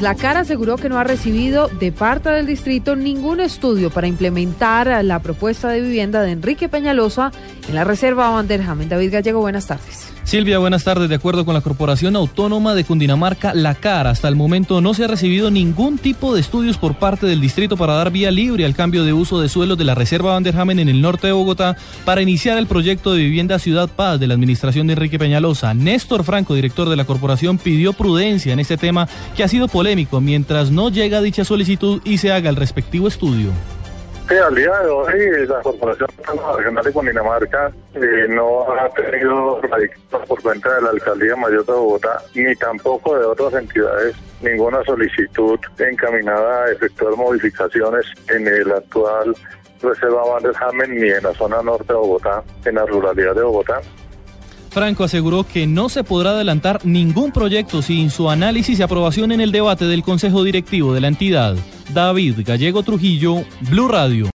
La CAR aseguró que no ha recibido de parte del distrito ningún estudio para implementar la propuesta de vivienda de Enrique Peñalosa en la Reserva Vanderhamen. David Gallego, buenas tardes. Silvia, buenas tardes. De acuerdo con la Corporación Autónoma de Cundinamarca, la CAR, hasta el momento no se ha recibido ningún tipo de estudios por parte del distrito para dar vía libre al cambio de uso de suelos de la Reserva Vanderhamen en el norte de Bogotá para iniciar el proyecto de vivienda Ciudad Paz de la administración de Enrique Peñalosa. Néstor Franco, director de la corporación, pidió prudencia en este tema que ha sido polémico mientras no llega dicha solicitud y se haga el respectivo estudio. Sí, al día de hoy la Corporación Regional de Cundinamarca eh, no ha tenido por cuenta de la Alcaldía Mayor de Bogotá ni tampoco de otras entidades ninguna solicitud encaminada a efectuar modificaciones en el actual Reserva Van ni en la zona norte de Bogotá, en la ruralidad de Bogotá. Franco aseguró que no se podrá adelantar ningún proyecto sin su análisis y aprobación en el debate del Consejo Directivo de la entidad. David Gallego Trujillo, Blue Radio.